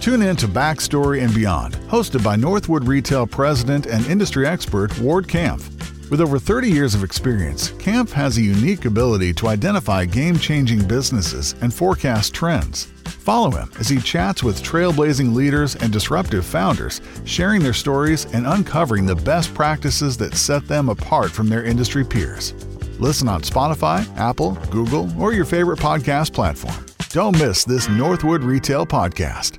Tune in to Backstory and Beyond, hosted by Northwood Retail President and industry expert Ward Camp. With over 30 years of experience, Camp has a unique ability to identify game changing businesses and forecast trends. Follow him as he chats with trailblazing leaders and disruptive founders, sharing their stories and uncovering the best practices that set them apart from their industry peers. Listen on Spotify, Apple, Google, or your favorite podcast platform. Don't miss this Northwood Retail podcast.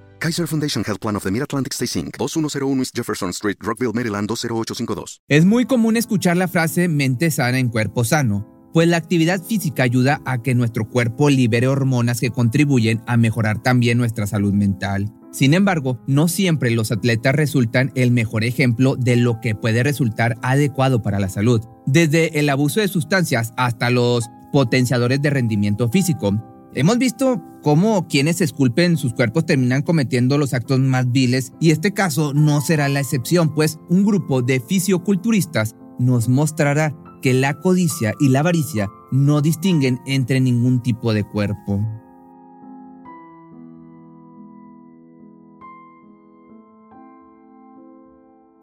Kaiser Foundation Health Plan of the Mid-Atlantic Stay Inc., 2101 East Jefferson Street, Rockville, Maryland 20852. Es muy común escuchar la frase mente sana en cuerpo sano, pues la actividad física ayuda a que nuestro cuerpo libere hormonas que contribuyen a mejorar también nuestra salud mental. Sin embargo, no siempre los atletas resultan el mejor ejemplo de lo que puede resultar adecuado para la salud, desde el abuso de sustancias hasta los potenciadores de rendimiento físico. Hemos visto cómo quienes esculpen sus cuerpos terminan cometiendo los actos más viles y este caso no será la excepción, pues un grupo de fisioculturistas nos mostrará que la codicia y la avaricia no distinguen entre ningún tipo de cuerpo.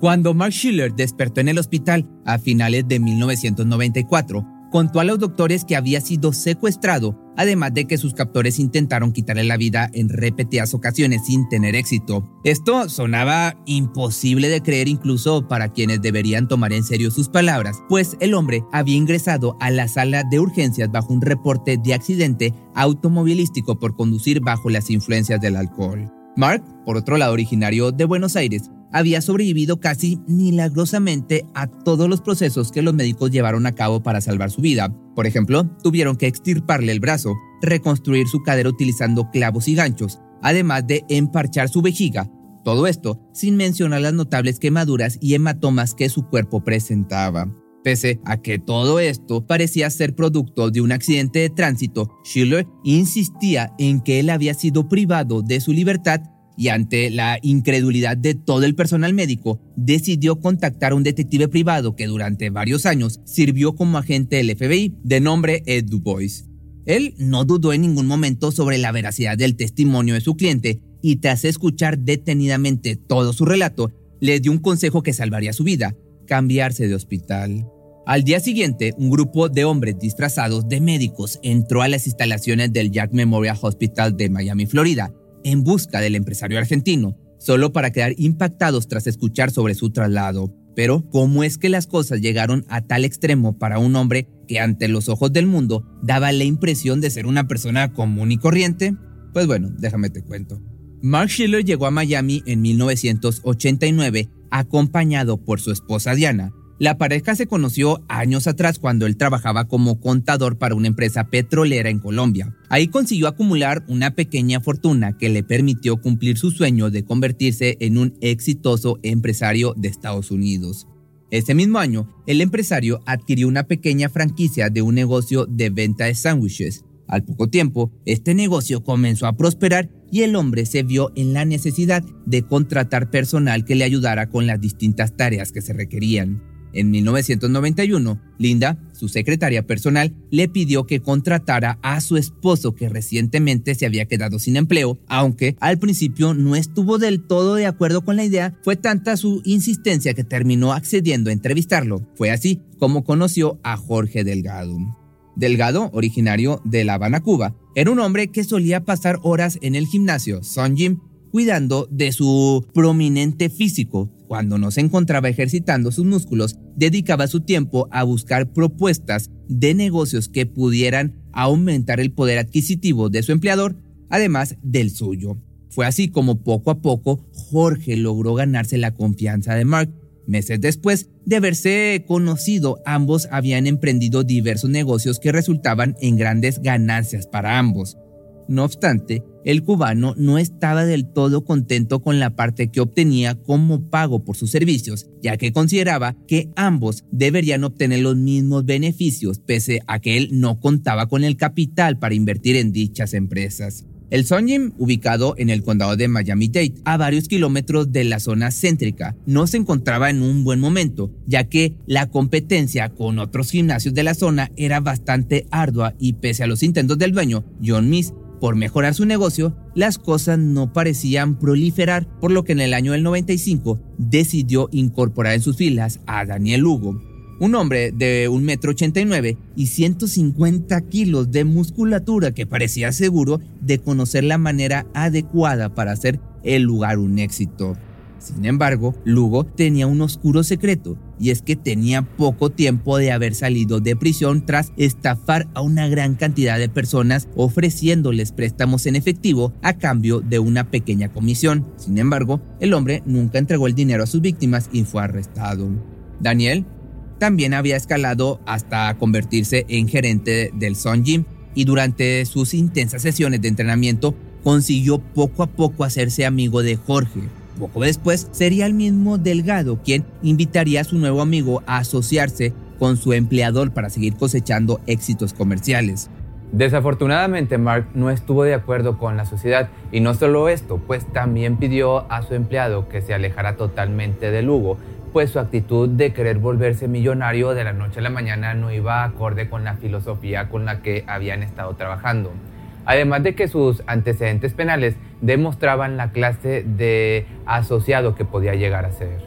Cuando Mark Schiller despertó en el hospital a finales de 1994, contó a los doctores que había sido secuestrado, además de que sus captores intentaron quitarle la vida en repetidas ocasiones sin tener éxito. Esto sonaba imposible de creer incluso para quienes deberían tomar en serio sus palabras, pues el hombre había ingresado a la sala de urgencias bajo un reporte de accidente automovilístico por conducir bajo las influencias del alcohol. Mark, por otro lado originario de Buenos Aires, había sobrevivido casi milagrosamente a todos los procesos que los médicos llevaron a cabo para salvar su vida. Por ejemplo, tuvieron que extirparle el brazo, reconstruir su cadera utilizando clavos y ganchos, además de emparchar su vejiga. Todo esto sin mencionar las notables quemaduras y hematomas que su cuerpo presentaba. A que todo esto parecía ser producto de un accidente de tránsito, Schiller insistía en que él había sido privado de su libertad y ante la incredulidad de todo el personal médico, decidió contactar a un detective privado que durante varios años sirvió como agente del FBI, de nombre Ed Dubois. Él no dudó en ningún momento sobre la veracidad del testimonio de su cliente y tras escuchar detenidamente todo su relato, le dio un consejo que salvaría su vida, cambiarse de hospital. Al día siguiente, un grupo de hombres disfrazados de médicos entró a las instalaciones del Jack Memorial Hospital de Miami, Florida, en busca del empresario argentino, solo para quedar impactados tras escuchar sobre su traslado. Pero, ¿cómo es que las cosas llegaron a tal extremo para un hombre que ante los ojos del mundo daba la impresión de ser una persona común y corriente? Pues bueno, déjame te cuento. Mark Schiller llegó a Miami en 1989 acompañado por su esposa Diana, la pareja se conoció años atrás cuando él trabajaba como contador para una empresa petrolera en Colombia. Ahí consiguió acumular una pequeña fortuna que le permitió cumplir su sueño de convertirse en un exitoso empresario de Estados Unidos. Ese mismo año, el empresario adquirió una pequeña franquicia de un negocio de venta de sándwiches. Al poco tiempo, este negocio comenzó a prosperar y el hombre se vio en la necesidad de contratar personal que le ayudara con las distintas tareas que se requerían. En 1991, Linda, su secretaria personal, le pidió que contratara a su esposo que recientemente se había quedado sin empleo, aunque al principio no estuvo del todo de acuerdo con la idea, fue tanta su insistencia que terminó accediendo a entrevistarlo. Fue así como conoció a Jorge Delgado. Delgado, originario de La Habana, Cuba, era un hombre que solía pasar horas en el gimnasio Sun Gym cuidando de su prominente físico. Cuando no se encontraba ejercitando sus músculos, dedicaba su tiempo a buscar propuestas de negocios que pudieran aumentar el poder adquisitivo de su empleador, además del suyo. Fue así como poco a poco Jorge logró ganarse la confianza de Mark. Meses después de haberse conocido, ambos habían emprendido diversos negocios que resultaban en grandes ganancias para ambos. No obstante, el cubano no estaba del todo contento con la parte que obtenía como pago por sus servicios, ya que consideraba que ambos deberían obtener los mismos beneficios, pese a que él no contaba con el capital para invertir en dichas empresas. El Sun ubicado en el condado de Miami-Dade, a varios kilómetros de la zona céntrica, no se encontraba en un buen momento, ya que la competencia con otros gimnasios de la zona era bastante ardua y pese a los intentos del dueño, John Miss, por mejorar su negocio, las cosas no parecían proliferar, por lo que en el año del 95 decidió incorporar en sus filas a Daniel Hugo, un hombre de 1,89 m y 150 kilos de musculatura que parecía seguro de conocer la manera adecuada para hacer el lugar un éxito. Sin embargo, Lugo tenía un oscuro secreto, y es que tenía poco tiempo de haber salido de prisión tras estafar a una gran cantidad de personas ofreciéndoles préstamos en efectivo a cambio de una pequeña comisión. Sin embargo, el hombre nunca entregó el dinero a sus víctimas y fue arrestado. Daniel también había escalado hasta convertirse en gerente del Sun Gym y durante sus intensas sesiones de entrenamiento consiguió poco a poco hacerse amigo de Jorge. Poco después sería el mismo Delgado quien invitaría a su nuevo amigo a asociarse con su empleador para seguir cosechando éxitos comerciales. Desafortunadamente, Mark no estuvo de acuerdo con la sociedad y no solo esto, pues también pidió a su empleado que se alejara totalmente de Lugo pues su actitud de querer volverse millonario de la noche a la mañana no iba acorde con la filosofía con la que habían estado trabajando. Además de que sus antecedentes penales demostraban la clase de asociado que podía llegar a ser.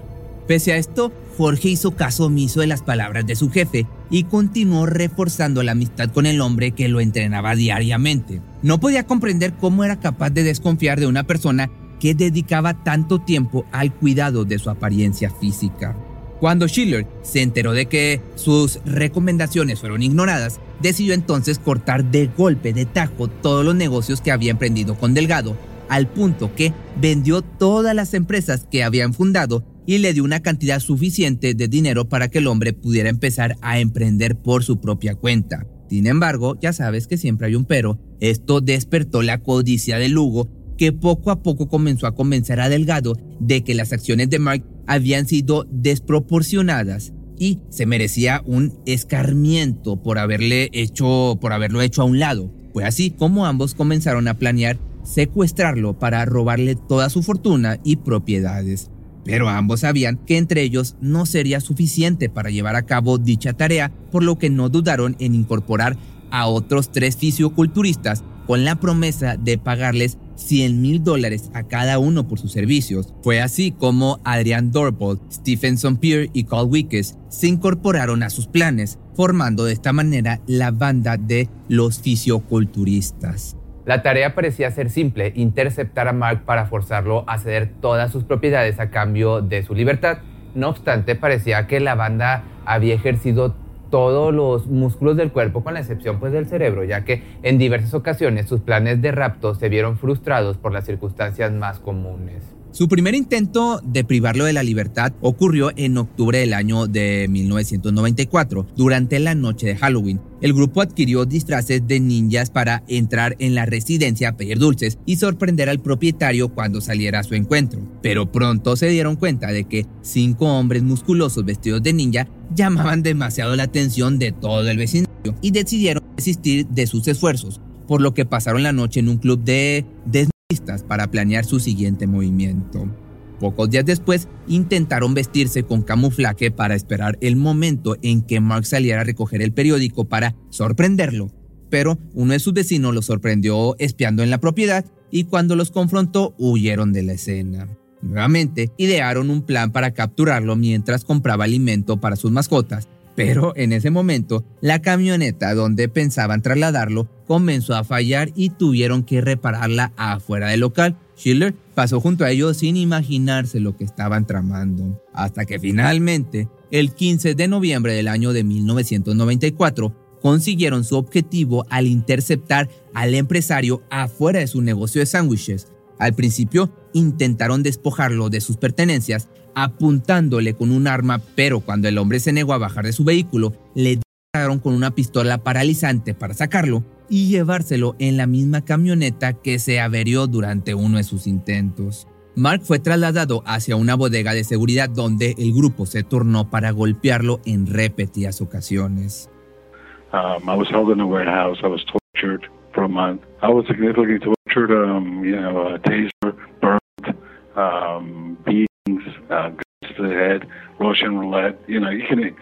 Pese a esto, Jorge hizo caso omiso de las palabras de su jefe y continuó reforzando la amistad con el hombre que lo entrenaba diariamente. No podía comprender cómo era capaz de desconfiar de una persona que dedicaba tanto tiempo al cuidado de su apariencia física. Cuando Schiller se enteró de que sus recomendaciones fueron ignoradas, decidió entonces cortar de golpe, de tajo, todos los negocios que había emprendido con Delgado, al punto que vendió todas las empresas que habían fundado y le dio una cantidad suficiente de dinero para que el hombre pudiera empezar a emprender por su propia cuenta. Sin embargo, ya sabes que siempre hay un pero, esto despertó la codicia de Lugo que poco a poco comenzó a convencer a Delgado de que las acciones de Mark habían sido desproporcionadas y se merecía un escarmiento por haberle hecho por haberlo hecho a un lado. Fue así como ambos comenzaron a planear secuestrarlo para robarle toda su fortuna y propiedades. Pero ambos sabían que entre ellos no sería suficiente para llevar a cabo dicha tarea, por lo que no dudaron en incorporar a otros tres fisioculturistas con la promesa de pagarles 100 mil dólares a cada uno por sus servicios. Fue así como Adrian Dorbold, Stephenson Pierre y Carl Wickes se incorporaron a sus planes, formando de esta manera la banda de los fisioculturistas. La tarea parecía ser simple, interceptar a Mark para forzarlo a ceder todas sus propiedades a cambio de su libertad. No obstante, parecía que la banda había ejercido todos los músculos del cuerpo con la excepción pues del cerebro, ya que en diversas ocasiones sus planes de rapto se vieron frustrados por las circunstancias más comunes. Su primer intento de privarlo de la libertad ocurrió en octubre del año de 1994, durante la noche de Halloween. El grupo adquirió disfraces de ninjas para entrar en la residencia a pedir dulces y sorprender al propietario cuando saliera a su encuentro. Pero pronto se dieron cuenta de que cinco hombres musculosos vestidos de ninja llamaban demasiado la atención de todo el vecindario y decidieron desistir de sus esfuerzos, por lo que pasaron la noche en un club de para planear su siguiente movimiento. Pocos días después, intentaron vestirse con camuflaje para esperar el momento en que Mark saliera a recoger el periódico para sorprenderlo. Pero uno de sus vecinos lo sorprendió espiando en la propiedad y cuando los confrontó huyeron de la escena. Nuevamente, idearon un plan para capturarlo mientras compraba alimento para sus mascotas pero en ese momento, la camioneta donde pensaban trasladarlo comenzó a fallar y tuvieron que repararla afuera del local. Schiller pasó junto a ellos sin imaginarse lo que estaban tramando, hasta que finalmente, el 15 de noviembre del año de 1994, consiguieron su objetivo al interceptar al empresario afuera de su negocio de sándwiches. Al principio intentaron despojarlo de sus pertenencias apuntándole con un arma, pero cuando el hombre se negó a bajar de su vehículo, le dispararon con una pistola paralizante para sacarlo y llevárselo en la misma camioneta que se averió durante uno de sus intentos. Mark fue trasladado hacia una bodega de seguridad donde el grupo se turnó para golpearlo en repetidas ocasiones. Um, I was held in a warehouse. I was tortured for a month. Tortured. Um, you know, a taser, burned, um, beatings, uh, guns to the head, Russian roulette. You know, you can.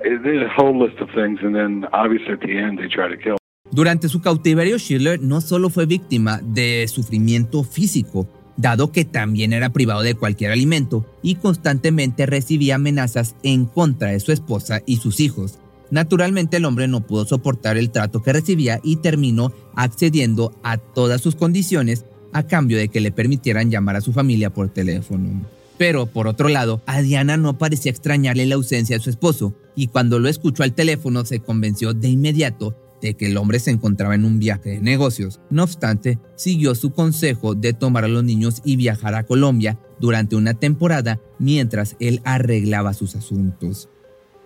There's a whole list of things, and then obviously at the end they try to kill. Durante su cautiverio, Schiller no solo fue víctima de sufrimiento físico, dado que también era privado de cualquier alimento y constantemente recibía amenazas en contra de su esposa y sus hijos. Naturalmente el hombre no pudo soportar el trato que recibía y terminó accediendo a todas sus condiciones a cambio de que le permitieran llamar a su familia por teléfono. Pero, por otro lado, a Diana no parecía extrañarle la ausencia de su esposo, y cuando lo escuchó al teléfono se convenció de inmediato de que el hombre se encontraba en un viaje de negocios. No obstante, siguió su consejo de tomar a los niños y viajar a Colombia durante una temporada mientras él arreglaba sus asuntos.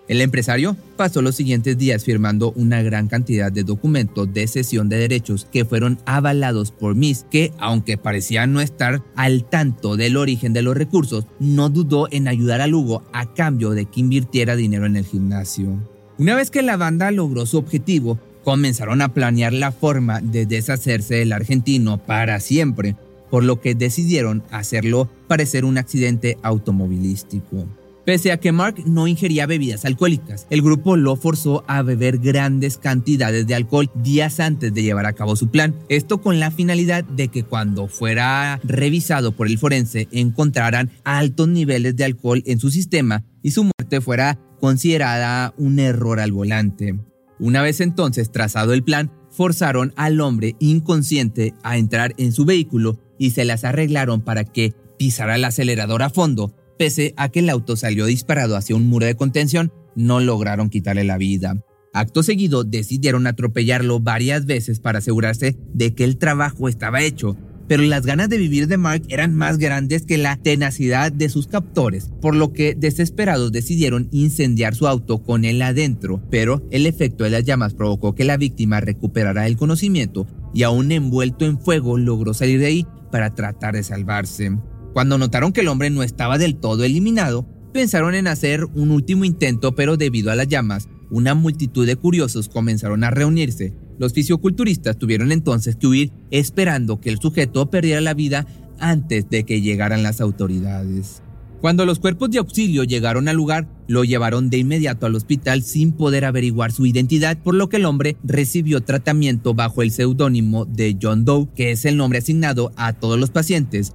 El empresario pasó los siguientes días firmando una gran cantidad de documentos de cesión de derechos que fueron avalados por Miss, que aunque parecía no estar al tanto del origen de los recursos, no dudó en ayudar a Lugo a cambio de que invirtiera dinero en el gimnasio. Una vez que la banda logró su objetivo, comenzaron a planear la forma de deshacerse del argentino para siempre, por lo que decidieron hacerlo parecer un accidente automovilístico. Pese a que Mark no ingería bebidas alcohólicas, el grupo lo forzó a beber grandes cantidades de alcohol días antes de llevar a cabo su plan. Esto con la finalidad de que cuando fuera revisado por el forense encontraran altos niveles de alcohol en su sistema y su muerte fuera considerada un error al volante. Una vez entonces trazado el plan, forzaron al hombre inconsciente a entrar en su vehículo y se las arreglaron para que pisara el acelerador a fondo Pese a que el auto salió disparado hacia un muro de contención, no lograron quitarle la vida. Acto seguido decidieron atropellarlo varias veces para asegurarse de que el trabajo estaba hecho, pero las ganas de vivir de Mark eran más grandes que la tenacidad de sus captores, por lo que desesperados decidieron incendiar su auto con él adentro, pero el efecto de las llamas provocó que la víctima recuperara el conocimiento y aún envuelto en fuego logró salir de ahí para tratar de salvarse. Cuando notaron que el hombre no estaba del todo eliminado, pensaron en hacer un último intento, pero debido a las llamas, una multitud de curiosos comenzaron a reunirse. Los fisioculturistas tuvieron entonces que huir esperando que el sujeto perdiera la vida antes de que llegaran las autoridades. Cuando los cuerpos de auxilio llegaron al lugar, lo llevaron de inmediato al hospital sin poder averiguar su identidad, por lo que el hombre recibió tratamiento bajo el seudónimo de John Doe, que es el nombre asignado a todos los pacientes,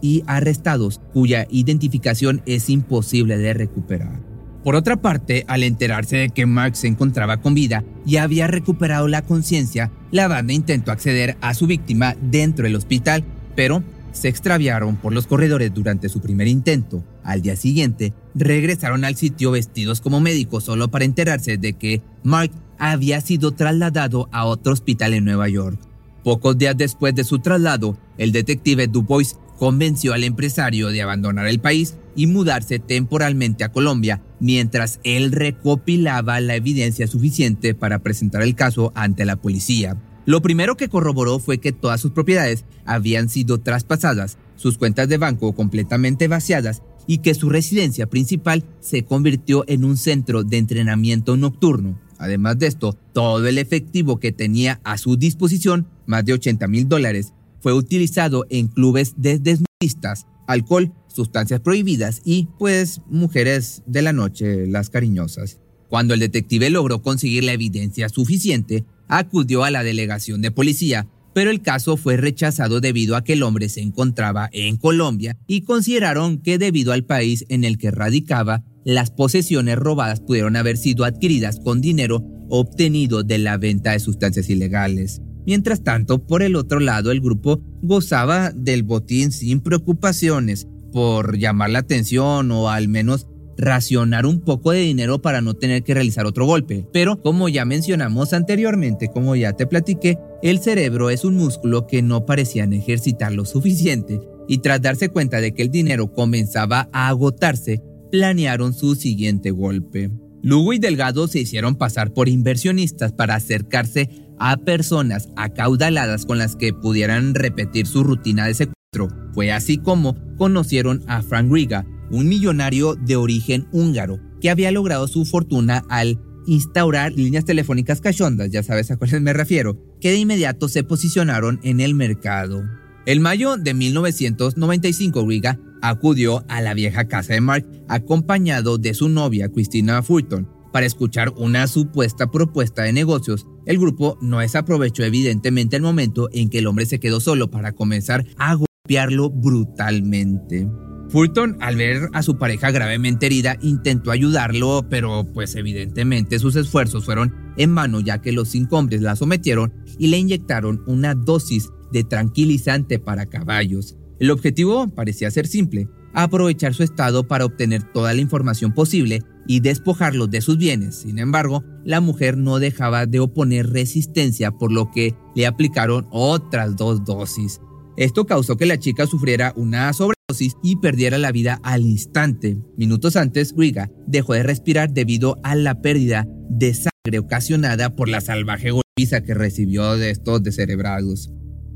y arrestados, cuya identificación es imposible de recuperar. Por otra parte, al enterarse de que Mark se encontraba con vida y había recuperado la conciencia, la banda intentó acceder a su víctima dentro del hospital, pero se extraviaron por los corredores durante su primer intento. Al día siguiente, regresaron al sitio vestidos como médicos solo para enterarse de que Mark había sido trasladado a otro hospital en Nueva York. Pocos días después de su traslado, el detective Dubois convenció al empresario de abandonar el país y mudarse temporalmente a Colombia, mientras él recopilaba la evidencia suficiente para presentar el caso ante la policía. Lo primero que corroboró fue que todas sus propiedades habían sido traspasadas, sus cuentas de banco completamente vaciadas y que su residencia principal se convirtió en un centro de entrenamiento nocturno. Además de esto, todo el efectivo que tenía a su disposición, más de 80 mil dólares, fue utilizado en clubes de desnudistas, alcohol, sustancias prohibidas y, pues, mujeres de la noche, las cariñosas. Cuando el detective logró conseguir la evidencia suficiente, acudió a la delegación de policía, pero el caso fue rechazado debido a que el hombre se encontraba en Colombia y consideraron que debido al país en el que radicaba, las posesiones robadas pudieron haber sido adquiridas con dinero obtenido de la venta de sustancias ilegales. Mientras tanto, por el otro lado, el grupo gozaba del botín sin preocupaciones por llamar la atención o al menos racionar un poco de dinero para no tener que realizar otro golpe. Pero como ya mencionamos anteriormente, como ya te platiqué, el cerebro es un músculo que no parecían ejercitar lo suficiente y tras darse cuenta de que el dinero comenzaba a agotarse, planearon su siguiente golpe. Lugo y Delgado se hicieron pasar por inversionistas para acercarse a personas acaudaladas con las que pudieran repetir su rutina de secuestro. Fue así como conocieron a Frank Riga, un millonario de origen húngaro que había logrado su fortuna al instaurar líneas telefónicas cachondas, ya sabes a cuáles me refiero, que de inmediato se posicionaron en el mercado. El mayo de 1995, Riga acudió a la vieja casa de Mark acompañado de su novia Christina Fulton para escuchar una supuesta propuesta de negocios. El grupo no desaprovechó evidentemente el momento en que el hombre se quedó solo para comenzar a golpearlo brutalmente. Fulton, al ver a su pareja gravemente herida, intentó ayudarlo, pero pues evidentemente sus esfuerzos fueron en vano ya que los cinco hombres la sometieron y le inyectaron una dosis de tranquilizante para caballos. El objetivo parecía ser simple, aprovechar su estado para obtener toda la información posible y despojarlos de sus bienes. Sin embargo, la mujer no dejaba de oponer resistencia por lo que le aplicaron otras dos dosis. Esto causó que la chica sufriera una sobredosis y perdiera la vida al instante. Minutos antes, Riga dejó de respirar debido a la pérdida de sangre ocasionada por la salvaje golpiza que recibió de estos descerebrados.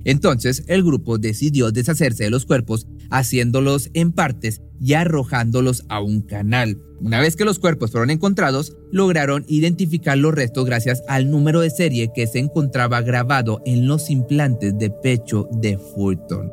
Entonces, el grupo decidió deshacerse de los cuerpos, haciéndolos en partes y arrojándolos a un canal. Una vez que los cuerpos fueron encontrados, lograron identificar los restos gracias al número de serie que se encontraba grabado en los implantes de pecho de Fulton.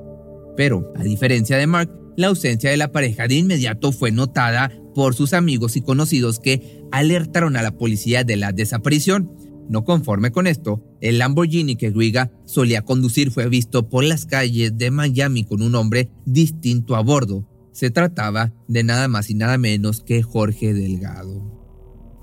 Pero, a diferencia de Mark, la ausencia de la pareja de inmediato fue notada por sus amigos y conocidos que alertaron a la policía de la desaparición. No conforme con esto, el Lamborghini que Guiga solía conducir fue visto por las calles de Miami con un hombre distinto a bordo. Se trataba de nada más y nada menos que Jorge Delgado.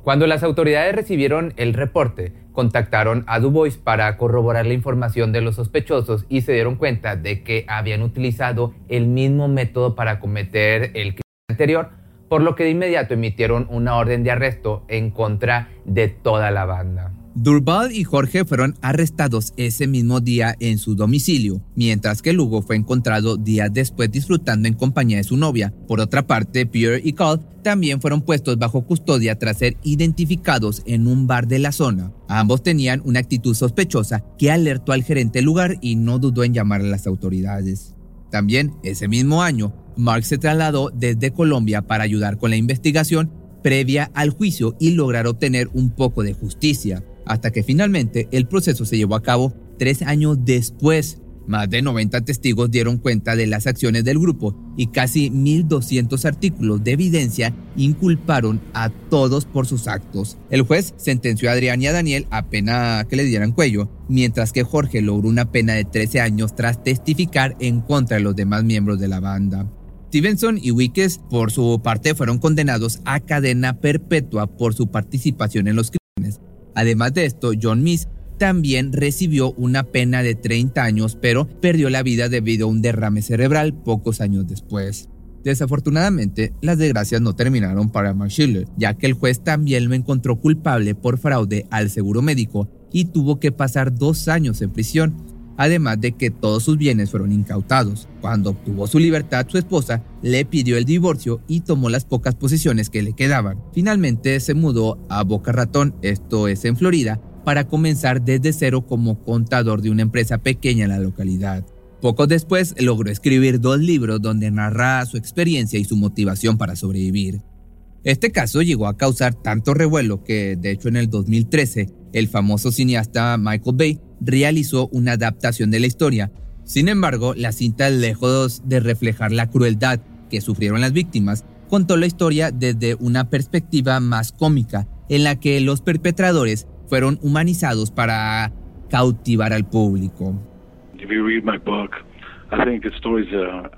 Cuando las autoridades recibieron el reporte, contactaron a Dubois para corroborar la información de los sospechosos y se dieron cuenta de que habían utilizado el mismo método para cometer el crimen anterior, por lo que de inmediato emitieron una orden de arresto en contra de toda la banda. Durbal y Jorge fueron arrestados ese mismo día en su domicilio, mientras que Lugo fue encontrado días después disfrutando en compañía de su novia. Por otra parte, Pierre y Carl también fueron puestos bajo custodia tras ser identificados en un bar de la zona. Ambos tenían una actitud sospechosa que alertó al gerente del lugar y no dudó en llamar a las autoridades. También ese mismo año, Mark se trasladó desde Colombia para ayudar con la investigación previa al juicio y lograr obtener un poco de justicia hasta que finalmente el proceso se llevó a cabo tres años después. Más de 90 testigos dieron cuenta de las acciones del grupo y casi 1.200 artículos de evidencia inculparon a todos por sus actos. El juez sentenció a Adrián y a Daniel a pena que le dieran cuello, mientras que Jorge logró una pena de 13 años tras testificar en contra de los demás miembros de la banda. Stevenson y Wickes, por su parte, fueron condenados a cadena perpetua por su participación en los. Además de esto, John Miss también recibió una pena de 30 años, pero perdió la vida debido a un derrame cerebral pocos años después. Desafortunadamente, las desgracias no terminaron para Mark Schiller, ya que el juez también lo encontró culpable por fraude al seguro médico y tuvo que pasar dos años en prisión, además de que todos sus bienes fueron incautados. Cuando obtuvo su libertad, su esposa le pidió el divorcio y tomó las pocas posesiones que le quedaban. Finalmente se mudó a Boca Ratón, esto es en Florida, para comenzar desde cero como contador de una empresa pequeña en la localidad. Poco después logró escribir dos libros donde narra su experiencia y su motivación para sobrevivir. Este caso llegó a causar tanto revuelo que, de hecho, en el 2013, el famoso cineasta Michael Bay realizó una adaptación de la historia. Sin embargo, la cinta, lejos de reflejar la crueldad que sufrieron las víctimas, contó la historia desde una perspectiva más cómica, en la que los perpetradores fueron humanizados para cautivar al público. If you read my book, I think the story's uh,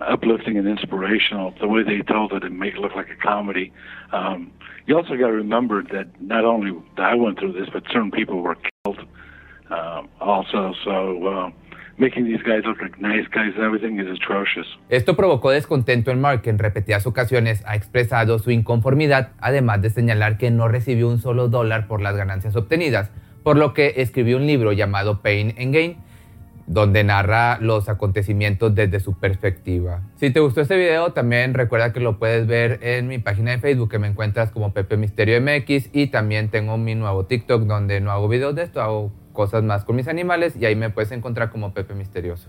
uplifting and inspirational. The way they told it and make it look like a comedy. Um, you also got to remember that not only I went through this, but certain people were killed also. So uh, making these guys look like nice guys and everything is atrocious. Esto provocó descontento en Mark, que en repetidas ocasiones ha expresado su inconformidad, además de señalar que no recibió un solo dólar por las ganancias obtenidas, por lo que escribió un libro llamado Pain and Gain, donde narra los acontecimientos desde su perspectiva. Si te gustó este video, también recuerda que lo puedes ver en mi página de Facebook, que me encuentras como Pepe Misterio MX, y también tengo mi nuevo TikTok, donde no hago videos de esto, hago cosas más con mis animales, y ahí me puedes encontrar como Pepe Misterioso.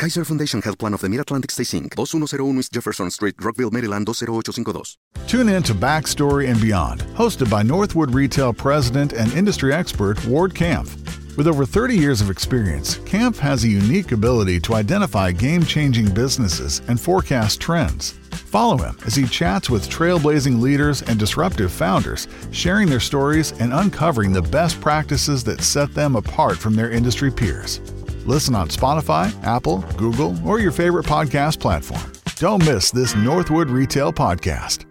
Kaiser Foundation Health Plan of the Mid-Atlantic Stay Inc., 2101 East Jefferson Street, Rockville, Maryland, 20852. Tune in to Backstory and Beyond, hosted by Northwood Retail President and Industry Expert Ward Kampf. With over 30 years of experience, Kampf has a unique ability to identify game changing businesses and forecast trends. Follow him as he chats with trailblazing leaders and disruptive founders, sharing their stories and uncovering the best practices that set them apart from their industry peers. Listen on Spotify, Apple, Google, or your favorite podcast platform. Don't miss this Northwood Retail podcast.